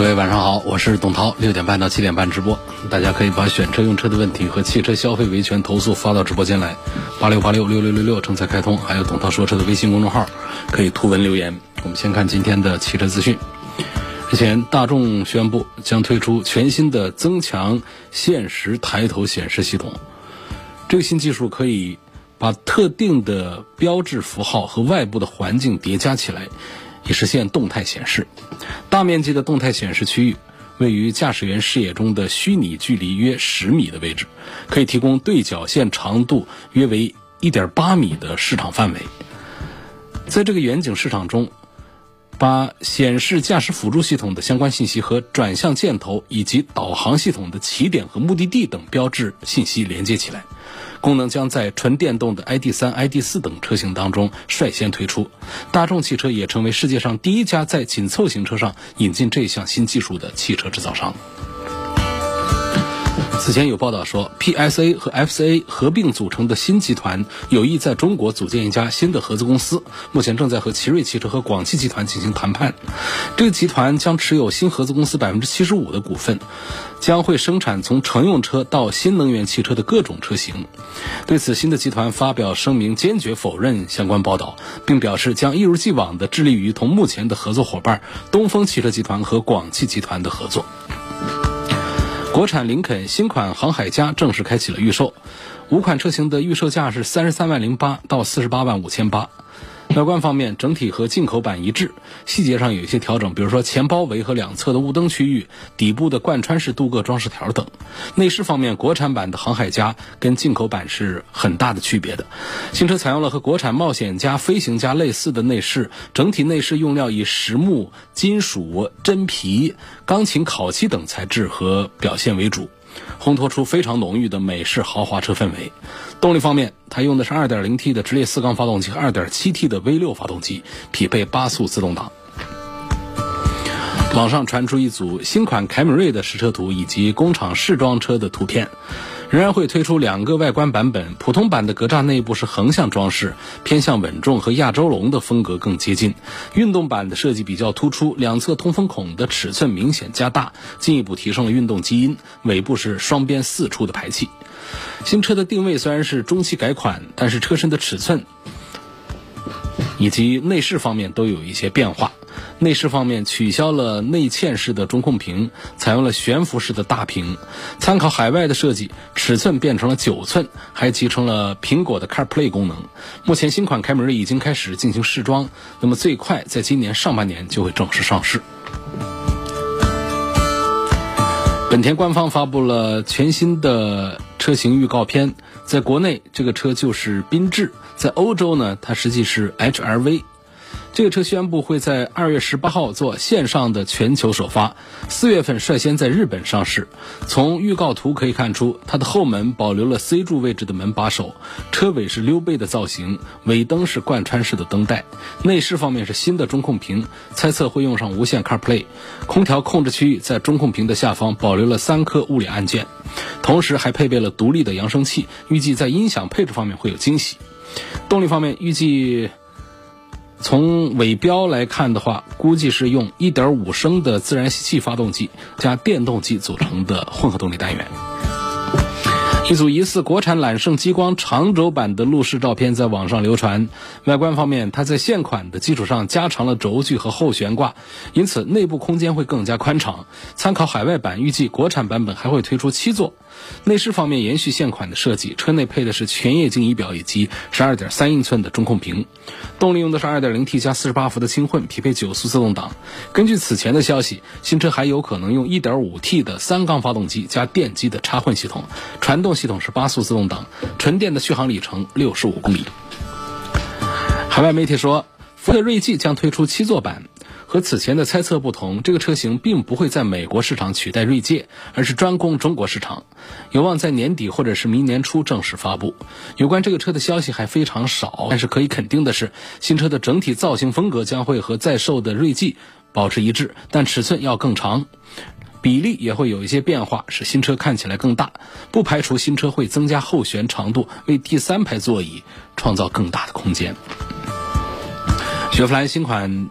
各位晚上好，我是董涛，六点半到七点半直播，大家可以把选车用车的问题和汽车消费维权投诉发到直播间来，八六八六六六六六正在开通，还有董涛说车的微信公众号，可以图文留言。我们先看今天的汽车资讯。日前，大众宣布将推出全新的增强现实抬头显示系统，这个新技术可以把特定的标志符号和外部的环境叠加起来。以实现动态显示，大面积的动态显示区域位于驾驶员视野中的虚拟距离约十米的位置，可以提供对角线长度约为一点八米的市场范围。在这个远景市场中，把显示驾驶辅助系统的相关信息和转向箭头以及导航系统的起点和目的地等标志信息连接起来。功能将在纯电动的 ID.3、ID.4 等车型当中率先推出，大众汽车也成为世界上第一家在紧凑型车上引进这项新技术的汽车制造商。此前有报道说，PSA 和 FCA 合并组成的新集团有意在中国组建一家新的合资公司，目前正在和奇瑞汽车和广汽集团进行谈判。这个集团将持有新合资公司百分之七十五的股份，将会生产从乘用车到新能源汽车的各种车型。对此，新的集团发表声明，坚决否认相关报道，并表示将一如既往地致力于同目前的合作伙伴东风汽车集团和广汽集团的合作。国产林肯新款航海家正式开启了预售，五款车型的预售价是三十三万零八到四十八万五千八。外观方面，整体和进口版一致，细节上有一些调整，比如说前包围和两侧的雾灯区域、底部的贯穿式镀铬装饰条等。内饰方面，国产版的航海家跟进口版是很大的区别的。新车采用了和国产冒险家、飞行家类似的内饰，整体内饰用料以实木、金属、真皮、钢琴烤漆等材质和表现为主。烘托出非常浓郁的美式豪华车氛围。动力方面，它用的是 2.0T 的直列四缸发动机和 2.7T 的 V6 发动机，匹配八速自动挡。网上传出一组新款凯美瑞的实车图以及工厂试装车的图片。仍然会推出两个外观版本，普通版的格栅内部是横向装饰，偏向稳重和亚洲龙的风格更接近。运动版的设计比较突出，两侧通风孔的尺寸明显加大，进一步提升了运动基因。尾部是双边四出的排气。新车的定位虽然是中期改款，但是车身的尺寸以及内饰方面都有一些变化。内饰方面取消了内嵌式的中控屏，采用了悬浮式的大屏。参考海外的设计，尺寸变成了九寸，还集成了苹果的 CarPlay 功能。目前新款凯美瑞已经开始进行试装，那么最快在今年上半年就会正式上市。本田官方发布了全新的车型预告片，在国内这个车就是缤智，在欧洲呢，它实际是 HRV。这个车宣布会在二月十八号做线上的全球首发，四月份率先在日本上市。从预告图可以看出，它的后门保留了 C 柱位置的门把手，车尾是溜背的造型，尾灯是贯穿式的灯带。内饰方面是新的中控屏，猜测会用上无线 CarPlay。空调控制区域在中控屏的下方保留了三颗物理按键，同时还配备了独立的扬声器。预计在音响配置方面会有惊喜。动力方面预计。从尾标来看的话，估计是用1.5升的自然吸气发动机加电动机组成的混合动力单元。一组疑似国产揽胜激光长轴版的路试照片在网上流传。外观方面，它在现款的基础上加长了轴距和后悬挂，因此内部空间会更加宽敞。参考海外版，预计国产版本还会推出七座。内饰方面延续现款的设计，车内配的是全液晶仪表以及十二点三英寸的中控屏。动力用的是二点零 T 加四十八伏的轻混，匹配九速自动挡。根据此前的消息，新车还有可能用一点五 T 的三缸发动机加电机的插混系统，传动系统是八速自动挡，纯电的续航里程六十五公里。海外媒体说，福特锐际将推出七座版。和此前的猜测不同，这个车型并不会在美国市场取代锐界，而是专攻中国市场，有望在年底或者是明年初正式发布。有关这个车的消息还非常少，但是可以肯定的是，新车的整体造型风格将会和在售的锐际保持一致，但尺寸要更长。比例也会有一些变化，使新车看起来更大。不排除新车会增加后悬长度，为第三排座椅创造更大的空间。雪佛兰新款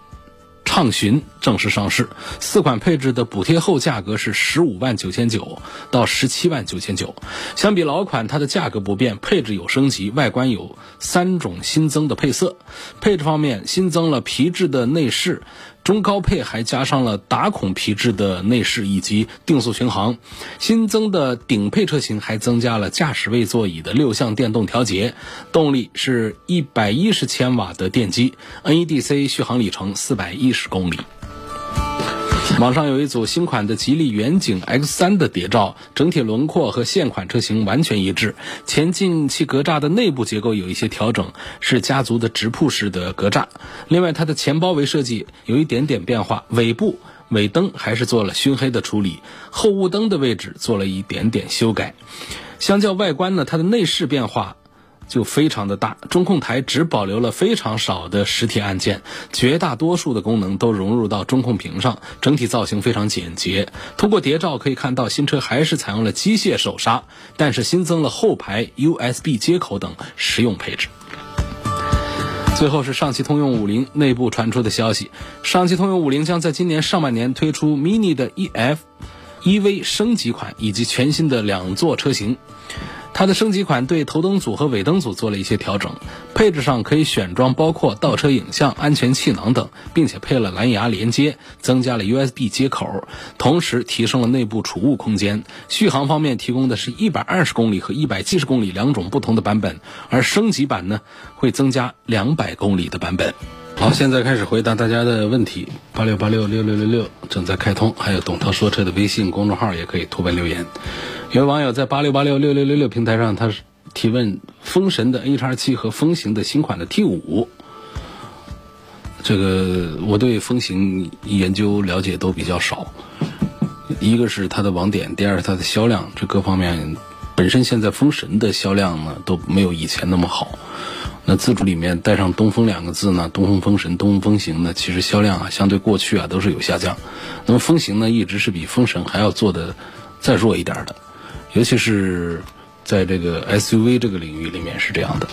畅巡正式上市，四款配置的补贴后价格是十五万九千九到十七万九千九。相比老款，它的价格不变，配置有升级，外观有三种新增的配色。配置方面，新增了皮质的内饰。中高配还加上了打孔皮质的内饰以及定速巡航，新增的顶配车型还增加了驾驶位座椅的六项电动调节，动力是一百一十千瓦的电机，NEDC 续航里程四百一十公里。网上有一组新款的吉利远景 X3 的谍照，整体轮廓和现款车型完全一致。前进气格栅的内部结构有一些调整，是家族的直瀑式的格栅。另外，它的前包围设计有一点点变化，尾部尾灯还是做了熏黑的处理，后雾灯的位置做了一点点修改。相较外观呢，它的内饰变化。就非常的大，中控台只保留了非常少的实体按键，绝大多数的功能都融入到中控屏上，整体造型非常简洁。通过谍照可以看到，新车还是采用了机械手刹，但是新增了后排 USB 接口等实用配置。最后是上汽通用五菱内部传出的消息，上汽通用五菱将在今年上半年推出 mini 的 EF、EV 升级款以及全新的两座车型。它的升级款对头灯组和尾灯组做了一些调整，配置上可以选装包括倒车影像、安全气囊等，并且配了蓝牙连接，增加了 USB 接口，同时提升了内部储物空间。续航方面提供的是一百二十公里和一百七十公里两种不同的版本，而升级版呢会增加两百公里的版本。好，现在开始回答大家的问题，八六八六六六六六正在开通，还有董涛说车的微信公众号也可以图文留言。有网友在八六八六六六六六平台上，他是提问：风神的 A 叉七和风行的新款的 T 五，这个我对风行研究了解都比较少。一个是它的网点，第二是它的销量，这各方面本身现在风神的销量呢都没有以前那么好。那自主里面带上东风两个字呢，东风风神、东风风行呢，其实销量啊相对过去啊都是有下降。那么风行呢，一直是比风神还要做的再弱一点的。尤其是在这个 SUV 这个领域里面是这样的，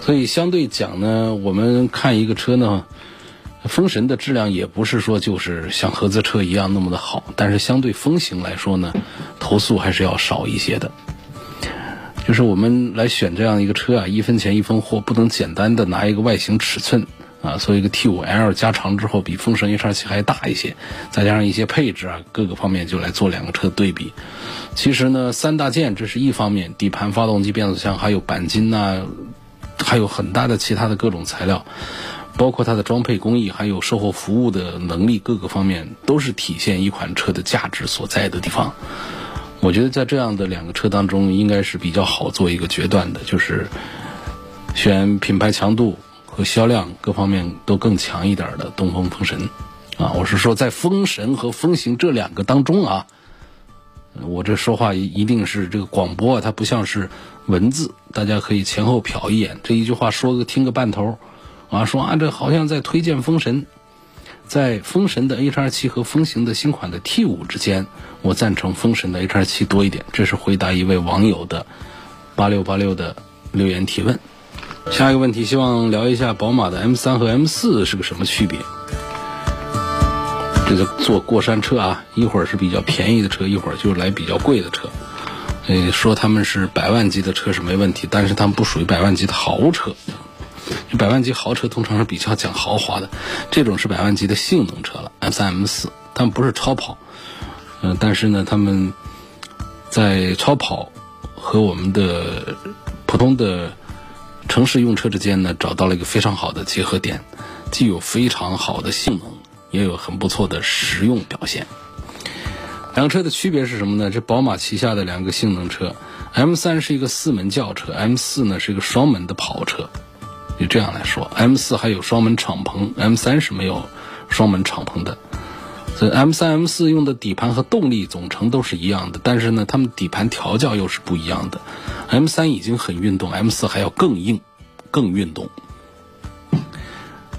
所以相对讲呢，我们看一个车呢，风神的质量也不是说就是像合资车一样那么的好，但是相对风行来说呢，投诉还是要少一些的。就是我们来选这样一个车啊，一分钱一分货，不能简单的拿一个外形尺寸。啊，所以一个 T5L 加长之后比风神 H2 还大一些，再加上一些配置啊，各个方面就来做两个车对比。其实呢，三大件这是一方面，底盘、发动机、变速箱还有钣金呐，还有很大的其他的各种材料，包括它的装配工艺，还有售后服务的能力，各个方面都是体现一款车的价值所在的地方。我觉得在这样的两个车当中，应该是比较好做一个决断的，就是选品牌强度。和销量各方面都更强一点的东风风神，啊，我是说在风神和风行这两个当中啊，我这说话一定是这个广播啊，它不像是文字，大家可以前后瞟一眼，这一句话说个听个半头，啊，说啊这好像在推荐风神，在风神的 H 二七和风行的新款的 T 五之间，我赞成风神的 H 二七多一点，这是回答一位网友的八六八六的留言提问。下一个问题，希望聊一下宝马的 M 三和 M 四是个什么区别？这个坐过山车啊，一会儿是比较便宜的车，一会儿就来比较贵的车。呃，说他们是百万级的车是没问题，但是他们不属于百万级的豪车。百万级豪车通常是比较讲豪华的，这种是百万级的性能车了。M 三、M 四，他们不是超跑，嗯，但是呢，他们在超跑和我们的普通的。城市用车之间呢，找到了一个非常好的结合点，既有非常好的性能，也有很不错的实用表现。两车的区别是什么呢？这宝马旗下的两个性能车，M 三是一个四门轿车，M 四呢是一个双门的跑车。就这样来说，M 四还有双门敞篷，M 三是没有双门敞篷的。所以 M 三、M 四用的底盘和动力总成都是一样的，但是呢，它们底盘调教又是不一样的。M 三已经很运动，M 四还要更硬、更运动。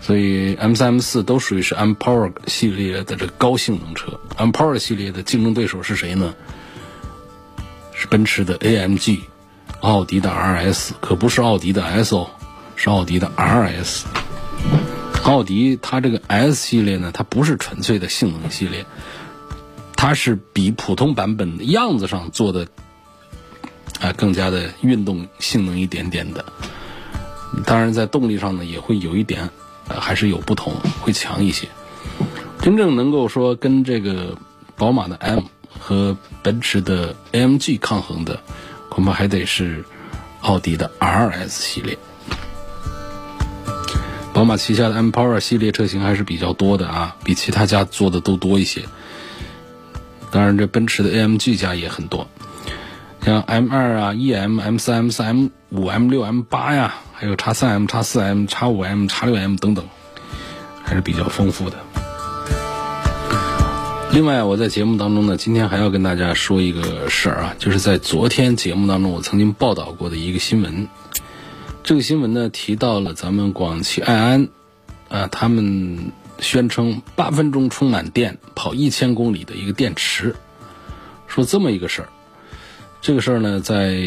所以 M 三、M 四都属于是 M Power 系列的这高性能车。M Power 系列的竞争对手是谁呢？是奔驰的 AMG，奥迪的 RS，可不是奥迪的 S 哦，是奥迪的 RS。奥迪它这个 S 系列呢，它不是纯粹的性能系列，它是比普通版本样子上做的啊更加的运动性能一点点的。当然，在动力上呢，也会有一点，呃，还是有不同，会强一些。真正能够说跟这个宝马的 M 和奔驰的 AMG 抗衡的，恐怕还得是奥迪的 RS 系列。宝马旗下的 M Power 系列车型还是比较多的啊，比其他家做的都多一些。当然，这奔驰的 AMG 家也很多，像 M 二啊、EM、M 三、M 四、M 五、M 六、M 八呀，还有叉三 M、叉四 M、叉五 M、叉六 M 等等，还是比较丰富的。另外，我在节目当中呢，今天还要跟大家说一个事儿啊，就是在昨天节目当中我曾经报道过的一个新闻。这个新闻呢提到了咱们广汽埃安，啊，他们宣称八分钟充满电跑一千公里的一个电池，说这么一个事儿。这个事儿呢，在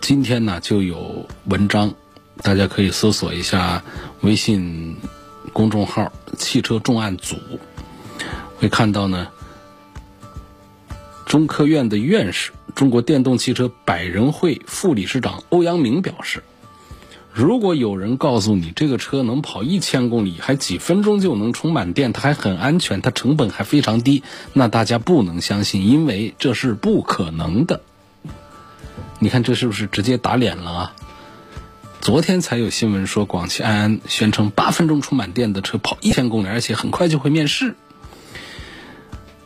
今天呢就有文章，大家可以搜索一下微信公众号“汽车重案组”，会看到呢，中科院的院士。中国电动汽车百人会副理事长欧阳明表示：“如果有人告诉你这个车能跑一千公里，还几分钟就能充满电，它还很安全，它成本还非常低，那大家不能相信，因为这是不可能的。你看这是不是直接打脸了啊？昨天才有新闻说，广汽埃安宣称八分钟充满电的车跑一千公里，而且很快就会面世。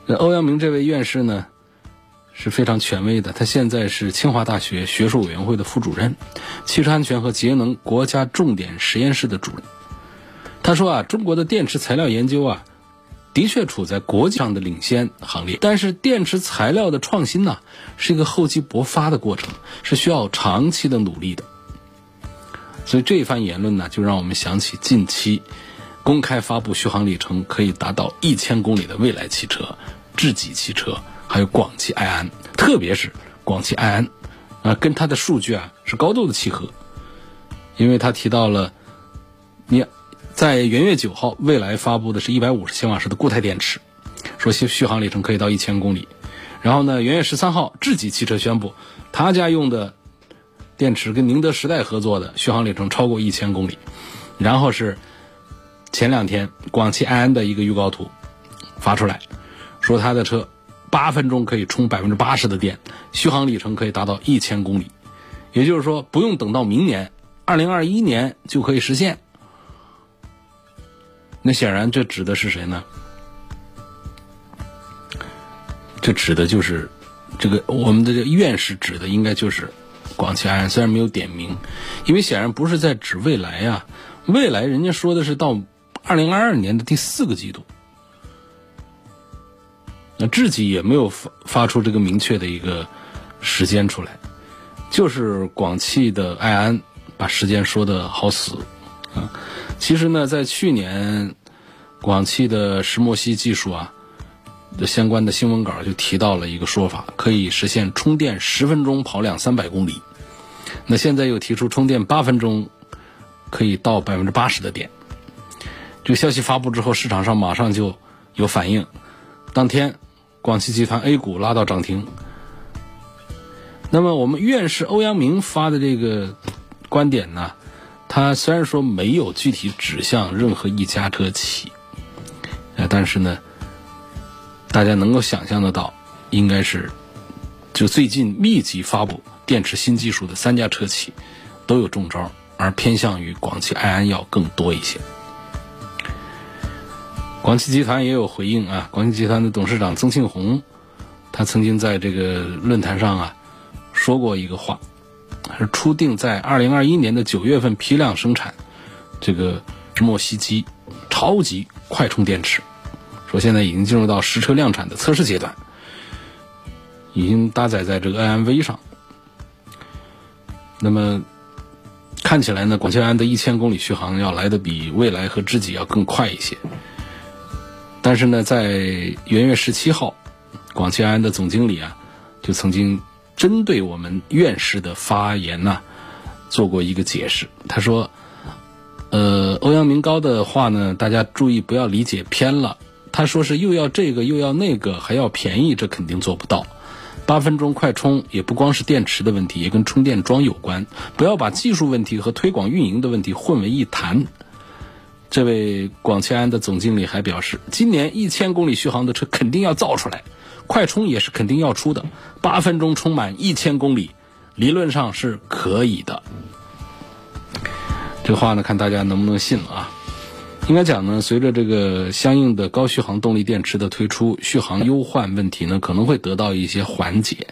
那欧阳明这位院士呢？”是非常权威的。他现在是清华大学学术委员会的副主任，汽车安全和节能国家重点实验室的主任。他说啊，中国的电池材料研究啊，的确处在国际上的领先行列。但是电池材料的创新呢，是一个厚积薄发的过程，是需要长期的努力的。所以这一番言论呢，就让我们想起近期公开发布续航里程可以达到一千公里的蔚来汽车、智己汽车。还有广汽埃安，特别是广汽埃安，啊，跟它的数据啊是高度的契合，因为他提到了，你，在元月九号，蔚来发布的是一百五十千瓦时的固态电池，说续续航里程可以到一千公里，然后呢，元月十三号，智己汽车宣布，他家用的电池跟宁德时代合作的续航里程超过一千公里，然后是前两天广汽埃安的一个预告图发出来，说他的车。八分钟可以充百分之八十的电，续航里程可以达到一千公里，也就是说不用等到明年，二零二一年就可以实现。那显然这指的是谁呢？这指的就是这个我们的这院士指的应该就是广汽埃安，虽然没有点名，因为显然不是在指未来呀，未来人家说的是到二零二二年的第四个季度。那自己也没有发发出这个明确的一个时间出来，就是广汽的埃安把时间说的好死啊。其实呢，在去年，广汽的石墨烯技术啊的相关的新闻稿就提到了一个说法，可以实现充电十分钟跑两三百公里。那现在又提出充电八分钟可以到百分之八十的电。这个消息发布之后，市场上马上就有反应，当天。广汽集团 A 股拉到涨停。那么，我们院士欧阳明发的这个观点呢，他虽然说没有具体指向任何一家车企，呃，但是呢，大家能够想象得到，应该是就最近密集发布电池新技术的三家车企都有中招，而偏向于广汽埃安要更多一些。广汽集团也有回应啊！广汽集团的董事长曾庆红，他曾经在这个论坛上啊说过一个话，是初定在二零二一年的九月份批量生产这个石墨烯基超级快充电池，说现在已经进入到实车量产的测试阶段，已经搭载在这个 IMV 上。那么看起来呢，广汽安的一千公里续航要来的比蔚来和知己要更快一些。但是呢，在元月十七号，广汽埃安的总经理啊，就曾经针对我们院士的发言呢，做过一个解释。他说：“呃，欧阳明高的话呢，大家注意不要理解偏了。他说是又要这个又要那个，还要便宜，这肯定做不到。八分钟快充也不光是电池的问题，也跟充电桩有关。不要把技术问题和推广运营的问题混为一谈。”这位广汽安的总经理还表示，今年一千公里续航的车肯定要造出来，快充也是肯定要出的，八分钟充满一千公里，理论上是可以的。这话呢，看大家能不能信了啊？应该讲呢，随着这个相应的高续航动力电池的推出，续航优换问题呢可能会得到一些缓解。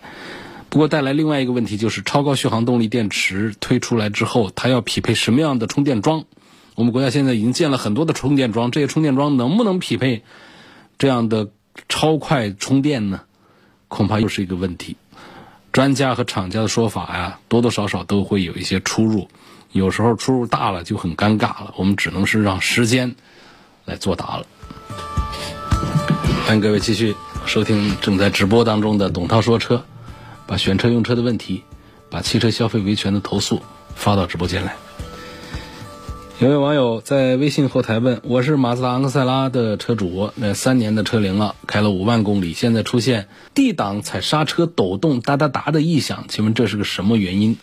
不过带来另外一个问题就是，超高续航动力电池推出来之后，它要匹配什么样的充电桩？我们国家现在已经建了很多的充电桩，这些充电桩能不能匹配这样的超快充电呢？恐怕又是一个问题。专家和厂家的说法呀，多多少少都会有一些出入，有时候出入大了就很尴尬了。我们只能是让时间来作答了。欢迎各位继续收听正在直播当中的董涛说车，把选车用车的问题，把汽车消费维权的投诉发到直播间来。有位网友在微信后台问：“我是马自达昂克赛拉的车主，那三年的车龄了，开了五万公里，现在出现 D 档踩刹车抖动哒哒哒的异响，请问这是个什么原因？”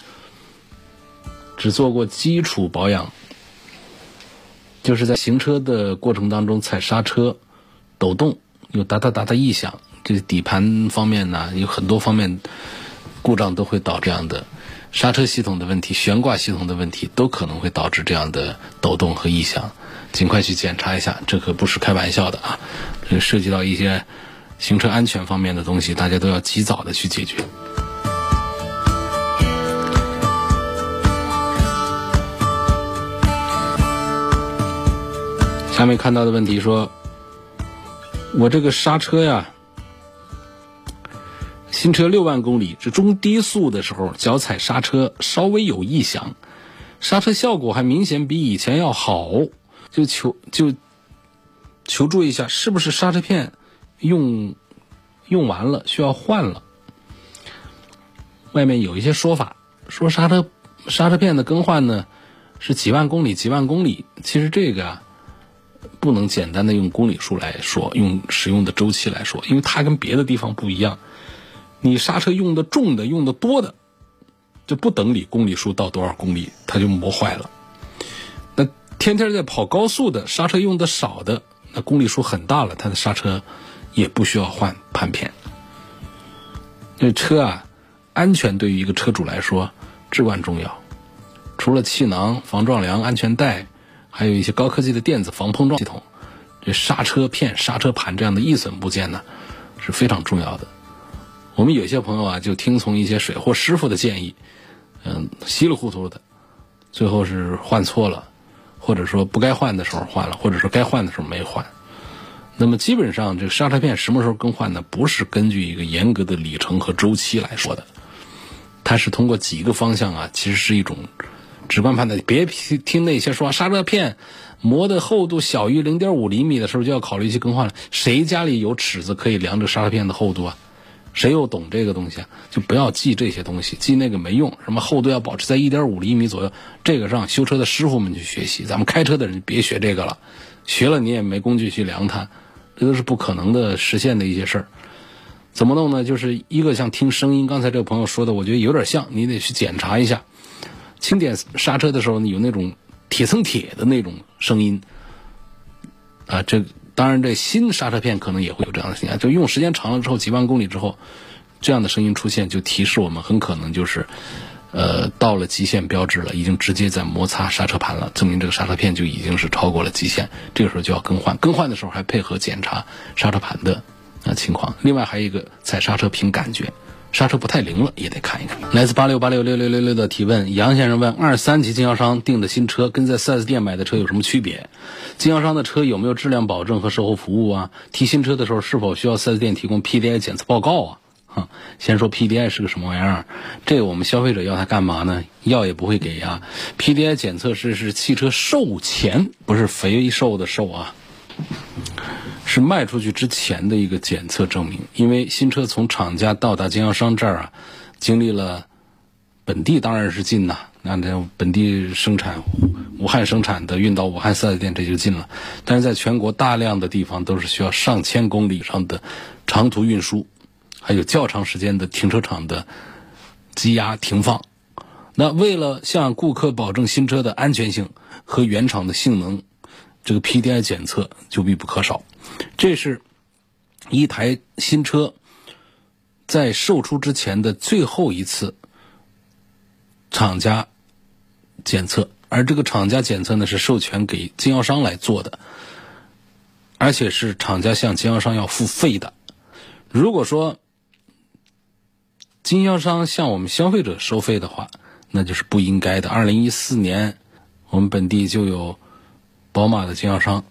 只做过基础保养，就是在行车的过程当中踩刹车抖动有哒哒哒的异响，这底盘方面呢有很多方面故障都会导致这样的。刹车系统的问题、悬挂系统的问题，都可能会导致这样的抖动和异响，尽快去检查一下，这可不是开玩笑的啊！这涉及到一些行车安全方面的东西，大家都要及早的去解决。下面看到的问题说，我这个刹车呀。新车六万公里，这中低速的时候，脚踩刹车稍微有异响，刹车效果还明显比以前要好，就求就求助一下，是不是刹车片用用完了需要换了？外面有一些说法，说刹车刹车片的更换呢是几万公里几万公里，其实这个啊不能简单的用公里数来说，用使用的周期来说，因为它跟别的地方不一样。你刹车用的重的、用的多的，就不等你公里数到多少公里，它就磨坏了。那天天在跑高速的，刹车用的少的，那公里数很大了，它的刹车也不需要换盘片。这车啊，安全对于一个车主来说至关重要。除了气囊、防撞梁、安全带，还有一些高科技的电子防碰撞系统，这刹车片、刹车盘这样的易损部件呢，是非常重要的。我们有些朋友啊，就听从一些水货师傅的建议，嗯，稀里糊涂的，最后是换错了，或者说不该换的时候换了，或者说该换的时候没换。那么基本上这个刹车片什么时候更换呢？不是根据一个严格的里程和周期来说的，它是通过几个方向啊，其实是一种直观判断。别听那些说刹车片磨的厚度小于零点五厘米的时候就要考虑去更换了。谁家里有尺子可以量这刹车片的厚度啊？谁又懂这个东西啊？就不要记这些东西，记那个没用。什么厚度要保持在一点五厘米左右，这个让修车的师傅们去学习。咱们开车的人别学这个了，学了你也没工具去量它，这都是不可能的实现的一些事儿。怎么弄呢？就是一个像听声音，刚才这个朋友说的，我觉得有点像，你得去检查一下。轻点刹车的时候，有那种铁蹭铁的那种声音啊，这。当然，这新刹车片可能也会有这样的现象，就用时间长了之后，几万公里之后，这样的声音出现，就提示我们很可能就是，呃，到了极限标志了，已经直接在摩擦刹车盘了，证明这个刹车片就已经是超过了极限，这个时候就要更换。更换的时候还配合检查刹车盘的啊情况。另外还有一个踩刹车凭感觉，刹车不太灵了，也得看一看。来自八六八六六六六六的提问，杨先生问：二三级经销商订的新车跟在 4S 店买的车有什么区别？经销商的车有没有质量保证和售后服务啊？提新车的时候是否需要 4S 店提供 PDI 检测报告啊？哈，先说 PDI 是个什么玩意儿？这我们消费者要它干嘛呢？要也不会给呀。PDI 检测是是汽车售前，不是肥瘦的瘦啊。是卖出去之前的一个检测证明，因为新车从厂家到达经销商这儿啊，经历了本地当然是进呐，那这本地生产，武汉生产的运到武汉四 S 店这就进了，但是在全国大量的地方都是需要上千公里以上的长途运输，还有较长时间的停车场的积压停放，那为了向顾客保证新车的安全性和原厂的性能。这个 PDI 检测就必不可少，这是一台新车在售出之前的最后一次厂家检测，而这个厂家检测呢是授权给经销商来做的，而且是厂家向经销商要付费的。如果说经销商向我们消费者收费的话，那就是不应该的。二零一四年，我们本地就有。宝马的经销商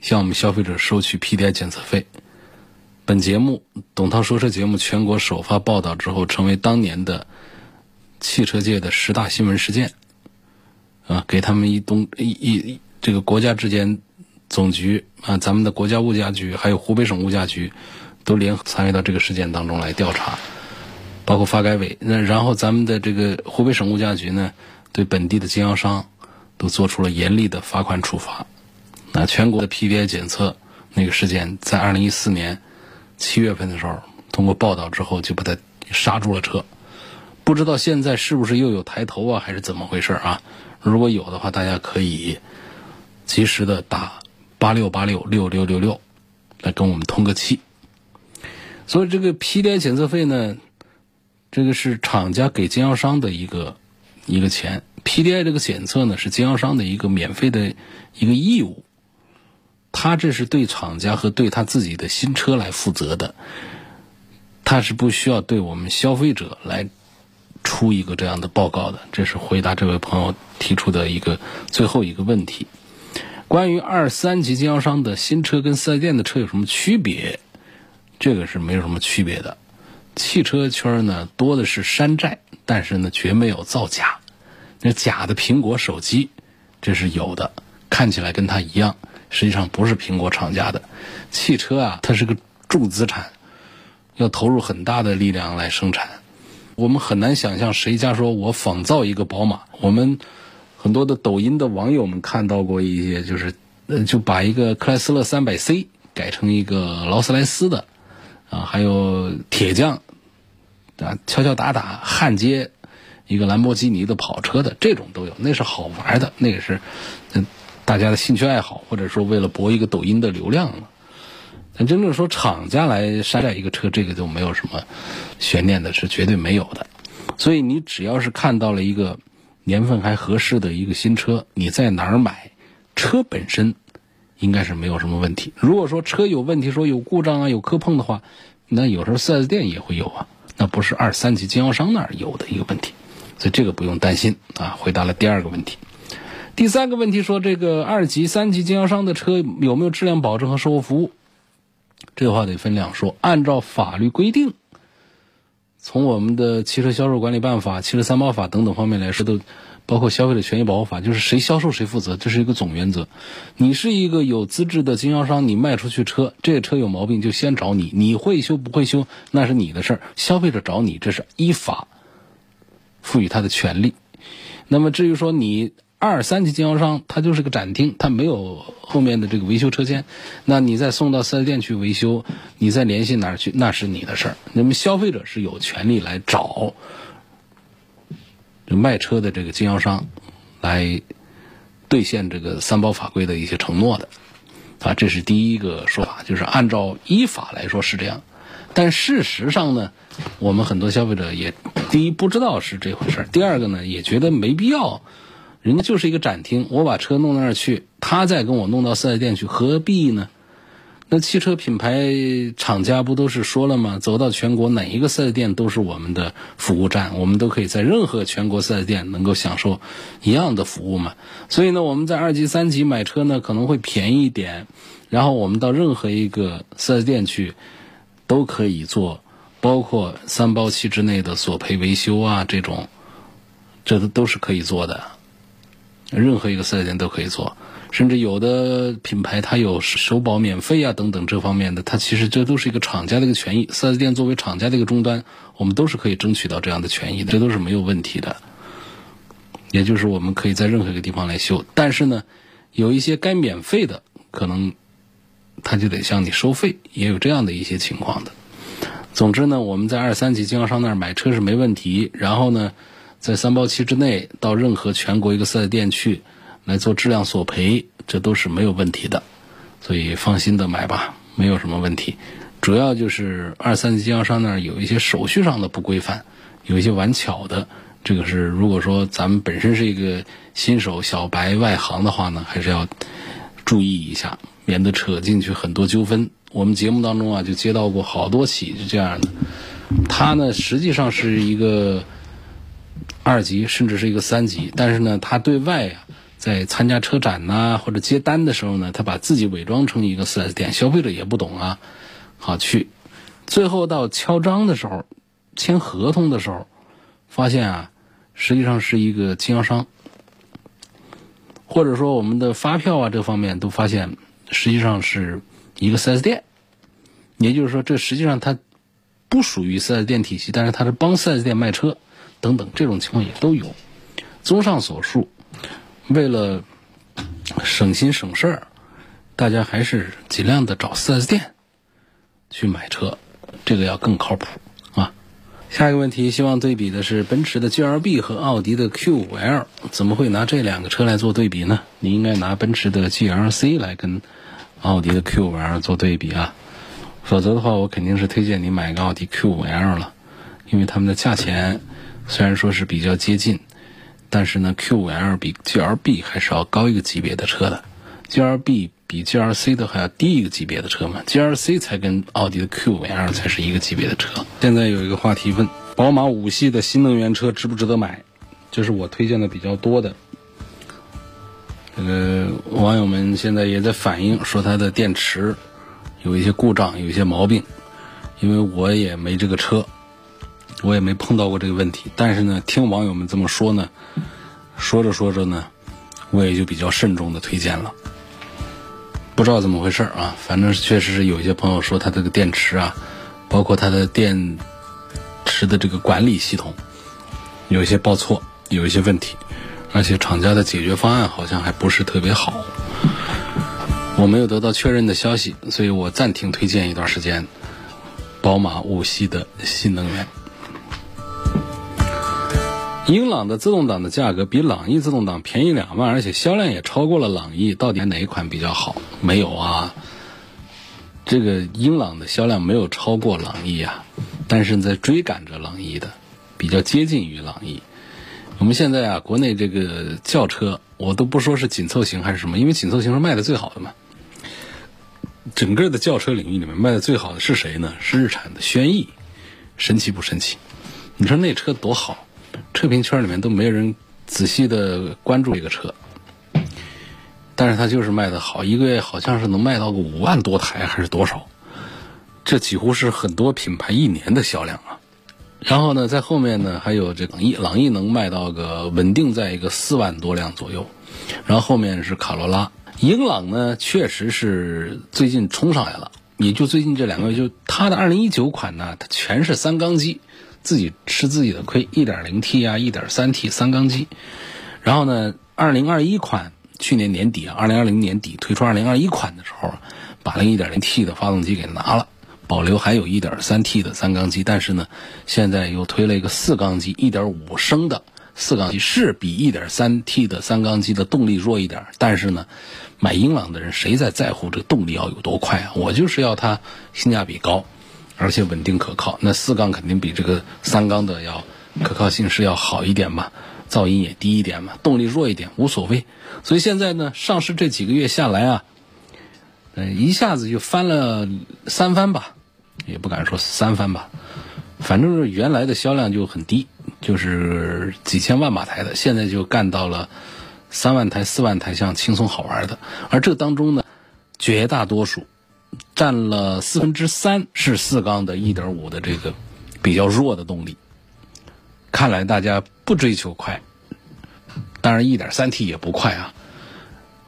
向我们消费者收取 PDI 检测费。本节目《董涛说车》节目全国首发报道之后，成为当年的汽车界的十大新闻事件。啊，给他们一东一一这个国家之间总局啊，咱们的国家物价局还有湖北省物价局都联合参与到这个事件当中来调查，包括发改委。那然后咱们的这个湖北省物价局呢，对本地的经销商。都做出了严厉的罚款处罚。那全国的 PDI 检测那个事件，在二零一四年七月份的时候，通过报道之后就把它刹住了车。不知道现在是不是又有抬头啊，还是怎么回事啊？如果有的话，大家可以及时的打八六八六六六六六来跟我们通个气。所以这个 PDI 检测费呢，这个是厂家给经销商的一个一个钱。PDI 这个检测呢，是经销商的一个免费的一个义务，他这是对厂家和对他自己的新车来负责的，他是不需要对我们消费者来出一个这样的报告的。这是回答这位朋友提出的一个最后一个问题。关于二三级经销商的新车跟四 S 店的车有什么区别？这个是没有什么区别的。汽车圈呢多的是山寨，但是呢绝没有造假。那假的苹果手机，这是有的，看起来跟它一样，实际上不是苹果厂家的。汽车啊，它是个重资产，要投入很大的力量来生产。我们很难想象谁家说我仿造一个宝马。我们很多的抖音的网友们看到过一些，就是呃就把一个克莱斯勒三百 C 改成一个劳斯莱斯的，啊，还有铁匠啊敲敲打打焊接。一个兰博基尼的跑车的这种都有，那是好玩的，那个是嗯大家的兴趣爱好，或者说为了博一个抖音的流量了。但真正说厂家来山寨一个车，这个就没有什么悬念的，是绝对没有的。所以你只要是看到了一个年份还合适的一个新车，你在哪儿买，车本身应该是没有什么问题。如果说车有问题，说有故障啊、有磕碰的话，那有时候 4S 店也会有啊，那不是二三级经销商那儿有的一个问题。所以这个不用担心啊，回答了第二个问题。第三个问题说，这个二级、三级经销商的车有没有质量保证和售后服务？这话得分两说。按照法律规定，从我们的汽车销售管理办法、汽车三包法等等方面来说，都包括消费者权益保护法，就是谁销售谁负责，这是一个总原则。你是一个有资质的经销商，你卖出去车，这个车有毛病就先找你，你会修不会修那是你的事儿，消费者找你这是依法。赋予他的权利，那么至于说你二三级经销商，他就是个展厅，他没有后面的这个维修车间，那你再送到四 S 店去维修，你再联系哪儿去，那是你的事儿。那么消费者是有权利来找卖车的这个经销商来兑现这个三包法规的一些承诺的，啊，这是第一个说法，就是按照依法来说是这样。但事实上呢，我们很多消费者也第一不知道是这回事儿，第二个呢也觉得没必要，人家就是一个展厅，我把车弄那儿去，他再跟我弄到四 S 店去，何必呢？那汽车品牌厂家不都是说了吗？走到全国哪一个 4S 店都是我们的服务站，我们都可以在任何全国 4S 店能够享受一样的服务嘛。所以呢，我们在二级、三级买车呢可能会便宜一点，然后我们到任何一个 4S 店去都可以做，包括三包期之内的索赔维修啊这种，这都都是可以做的，任何一个 4S 店都可以做。甚至有的品牌它有首保免费啊等等这方面的，它其实这都是一个厂家的一个权益。4S 店作为厂家的一个终端，我们都是可以争取到这样的权益的，这都是没有问题的。也就是我们可以在任何一个地方来修，但是呢，有一些该免费的，可能他就得向你收费，也有这样的一些情况的。总之呢，我们在二三级经销商那儿买车是没问题，然后呢，在三包期之内到任何全国一个 4S 店去。来做质量索赔，这都是没有问题的，所以放心的买吧，没有什么问题。主要就是二三级经销商那儿有一些手续上的不规范，有一些玩巧的。这个是如果说咱们本身是一个新手小白外行的话呢，还是要注意一下，免得扯进去很多纠纷。我们节目当中啊，就接到过好多起是这样的。他呢，实际上是一个二级，甚至是一个三级，但是呢，他对外啊。在参加车展呐，或者接单的时候呢，他把自己伪装成一个 4S 店，消费者也不懂啊，好去，最后到敲章的时候，签合同的时候，发现啊，实际上是一个经销商，或者说我们的发票啊这方面都发现，实际上是一个 4S 店，也就是说，这实际上它不属于 4S 店体系，但是它是帮 4S 店卖车，等等这种情况也都有。综上所述。为了省心省事儿，大家还是尽量的找 4S 店去买车，这个要更靠谱啊。下一个问题，希望对比的是奔驰的 GLB 和奥迪的 Q5L，怎么会拿这两个车来做对比呢？你应该拿奔驰的 GLC 来跟奥迪的 Q5L 做对比啊，否则的话，我肯定是推荐你买个奥迪 Q5L 了，因为他们的价钱虽然说是比较接近。但是呢，Q5L 比 GLB 还是要高一个级别的车的，GLB 比 GLC 的还要低一个级别的车嘛，GLC 才跟奥迪的 Q5L 才是一个级别的车。现在有一个话题问：宝马五系的新能源车值不值得买？这是我推荐的比较多的。这个网友们现在也在反映说它的电池有一些故障，有一些毛病，因为我也没这个车。我也没碰到过这个问题，但是呢，听网友们这么说呢，说着说着呢，我也就比较慎重的推荐了。不知道怎么回事啊，反正确实是有一些朋友说他这个电池啊，包括它的电池的这个管理系统有一些报错，有一些问题，而且厂家的解决方案好像还不是特别好。我没有得到确认的消息，所以我暂停推荐一段时间宝马五系的新能源。英朗的自动挡的价格比朗逸自动挡便宜两万，而且销量也超过了朗逸。到底哪一款比较好？没有啊，这个英朗的销量没有超过朗逸啊，但是在追赶着朗逸的，比较接近于朗逸。我们现在啊，国内这个轿车，我都不说是紧凑型还是什么，因为紧凑型是卖的最好的嘛。整个的轿车领域里面卖的最好的是谁呢？是日产的轩逸，神奇不神奇？你说那车多好？车评圈里面都没人仔细的关注这个车，但是它就是卖的好，一个月好像是能卖到个五万多台还是多少，这几乎是很多品牌一年的销量啊。然后呢，在后面呢还有这朗逸，朗逸能卖到个稳定在一个四万多辆左右，然后后面是卡罗拉，英朗呢确实是最近冲上来了，也就最近这两个月，就它的二零一九款呢，它全是三缸机。自己吃自己的亏，1.0T 啊，1.3T 三缸机，然后呢，2021款去年年底啊，2020年底推出2021款的时候，把那 1.0T 的发动机给拿了，保留还有一点三 T 的三缸机，但是呢，现在又推了一个四缸机1.5升的四缸机，是比1.3 T 的三缸机的动力弱一点，但是呢，买英朗的人谁在在乎这个动力要有多快啊？我就是要它性价比高。而且稳定可靠，那四缸肯定比这个三缸的要可靠性是要好一点嘛，噪音也低一点嘛，动力弱一点无所谓。所以现在呢，上市这几个月下来啊，呃，一下子就翻了三番吧，也不敢说三番吧，反正是原来的销量就很低，就是几千万把台的，现在就干到了三万台、四万台，像轻松好玩的。而这当中呢，绝大多数占了四分之三是四缸的1.5的这个比较弱的动力。看来大家不追求快，当然 1.3T 也不快啊。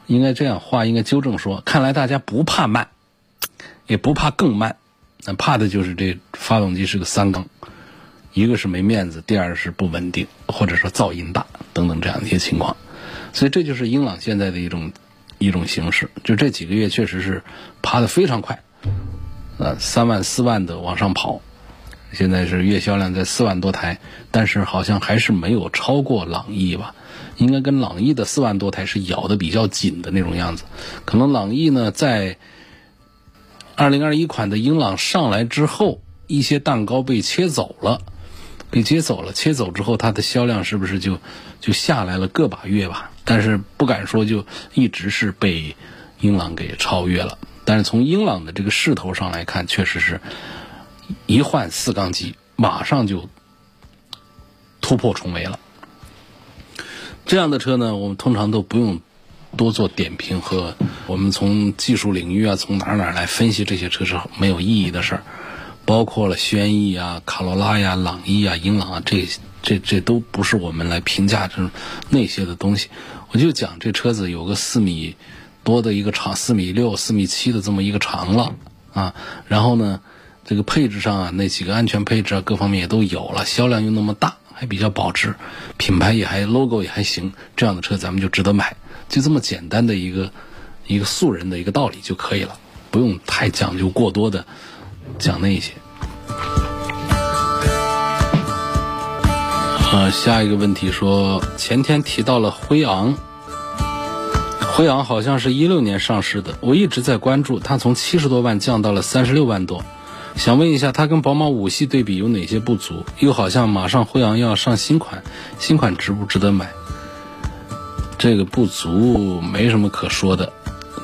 应该这样话应该纠正说，看来大家不怕慢，也不怕更慢，那怕的就是这发动机是个三缸，一个是没面子，第二是不稳定，或者说噪音大等等这样的一些情况。所以这就是英朗现在的一种一种形式，就这几个月确实是爬得非常快，呃，三万四万的往上跑，现在是月销量在四万多台，但是好像还是没有超过朗逸吧。应该跟朗逸的四万多台是咬的比较紧的那种样子，可能朗逸呢在二零二一款的英朗上来之后，一些蛋糕被切走了，被切走了，切走之后它的销量是不是就就下来了个把月吧？但是不敢说就一直是被英朗给超越了。但是从英朗的这个势头上来看，确实是一换四缸机，马上就突破重围了。这样的车呢，我们通常都不用多做点评和我们从技术领域啊，从哪哪来分析这些车是没有意义的事儿。包括了轩逸啊、卡罗拉呀、朗逸啊、英朗啊，这这这都不是我们来评价这那些的东西。我就讲这车子有个四米多的一个长，四米六、四米七的这么一个长了啊。然后呢，这个配置上啊，那几个安全配置啊，各方面也都有了，销量又那么大。还比较保值，品牌也还 logo 也还行，这样的车咱们就值得买，就这么简单的一个一个素人的一个道理就可以了，不用太讲究过多的讲那些。呃，下一个问题说，前天提到了辉昂，辉昂好像是一六年上市的，我一直在关注，它从七十多万降到了三十六万多。想问一下，它跟宝马五系对比有哪些不足？又好像马上辉昂要上新款，新款值不值得买？这个不足没什么可说的，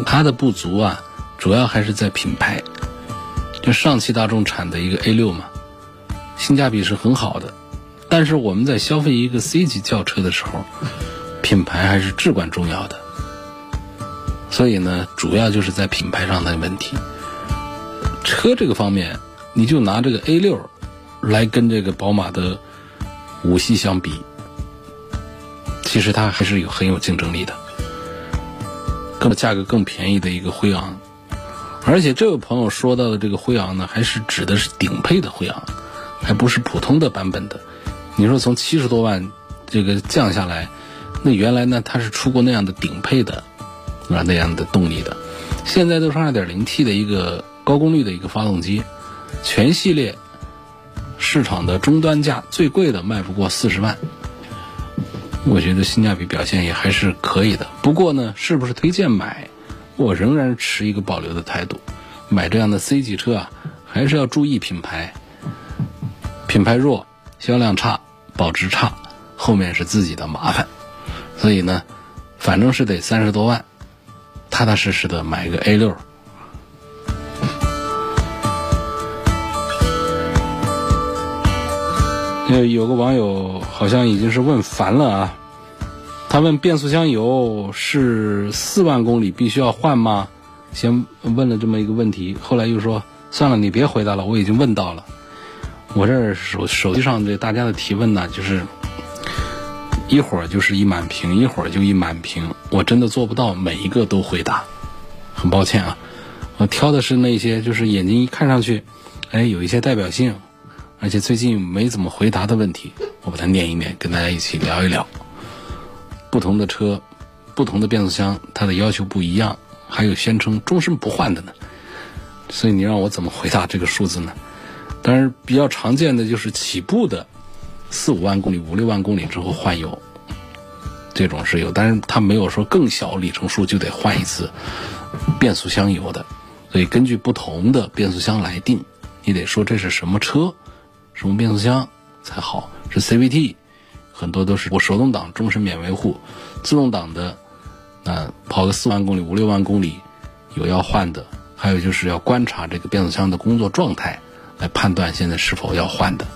它的不足啊，主要还是在品牌。就上汽大众产的一个 A 六嘛，性价比是很好的，但是我们在消费一个 C 级轿车的时候，品牌还是至关重要的。所以呢，主要就是在品牌上的问题。车这个方面，你就拿这个 A 六来跟这个宝马的五系相比，其实它还是有很有竞争力的，更价格更便宜的一个辉昂，而且这位朋友说到的这个辉昂呢，还是指的是顶配的辉昂，还不是普通的版本的。你说从七十多万这个降下来，那原来呢它是出过那样的顶配的啊那样的动力的，现在都是二点零 T 的一个。高功率的一个发动机，全系列市场的终端价最贵的卖不过四十万，我觉得性价比表现也还是可以的。不过呢，是不是推荐买，我仍然持一个保留的态度。买这样的 C 级车啊，还是要注意品牌，品牌弱，销量差，保值差，后面是自己的麻烦。所以呢，反正是得三十多万，踏踏实实的买个 A 六。呃，有个网友好像已经是问烦了啊，他问变速箱油是四万公里必须要换吗？先问了这么一个问题，后来又说算了，你别回答了，我已经问到了。我这手手机上这大家的提问呢，就是一会儿就是一满屏，一会儿就一满屏，我真的做不到每一个都回答，很抱歉啊。我挑的是那些就是眼睛一看上去，哎，有一些代表性。而且最近没怎么回答的问题，我把它念一念，跟大家一起聊一聊。不同的车，不同的变速箱，它的要求不一样，还有宣称终身不换的呢。所以你让我怎么回答这个数字呢？当然，比较常见的就是起步的四五万公里、五六万公里之后换油，这种是有，但是它没有说更小里程数就得换一次变速箱油的。所以根据不同的变速箱来定，你得说这是什么车。什么变速箱才好？是 CVT，很多都是我手动挡终身免维护，自动挡的，那跑个四万公里、五六万公里，有要换的，还有就是要观察这个变速箱的工作状态，来判断现在是否要换的。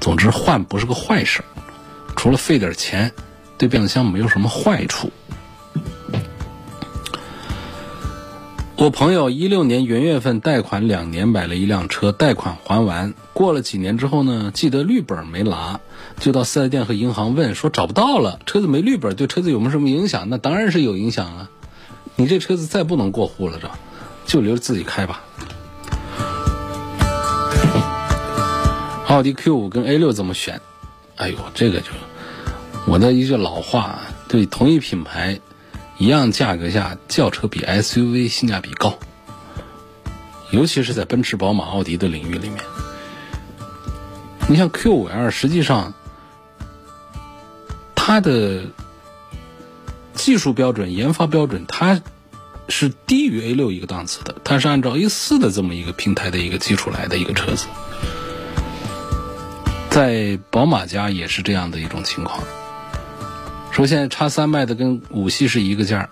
总之，换不是个坏事，除了费点钱，对变速箱没有什么坏处。我朋友一六年元月份贷款两年买了一辆车，贷款还完，过了几年之后呢，记得绿本没拿，就到四 S 店和银行问，说找不到了，车子没绿本，对车子有没有什么影响？那当然是有影响啊！你这车子再不能过户了，这就留着自己开吧。奥迪 Q 五跟 A 六怎么选？哎呦，这个就我的一句老话，对同一品牌。一样价格下，轿车比 SUV 性价比高，尤其是在奔驰、宝马、奥迪的领域里面。你像 Q5L，实际上它的技术标准、研发标准，它是低于 A6 一个档次的，它是按照 A4 的这么一个平台的一个基础来的一个车子。在宝马家也是这样的一种情况。说现在叉三卖的跟五系是一个价，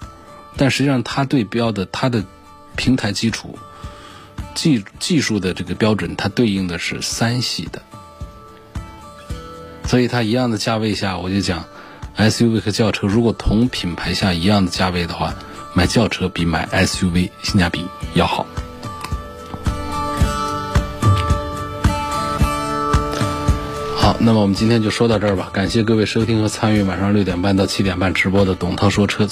但实际上它对标的它的平台基础技技术的这个标准，它对应的是三系的，所以它一样的价位下，我就讲 SUV 和轿车如果同品牌下一样的价位的话，买轿车比买 SUV 性价比要好。好，那么我们今天就说到这儿吧。感谢各位收听和参与晚上六点半到七点半直播的董涛说车。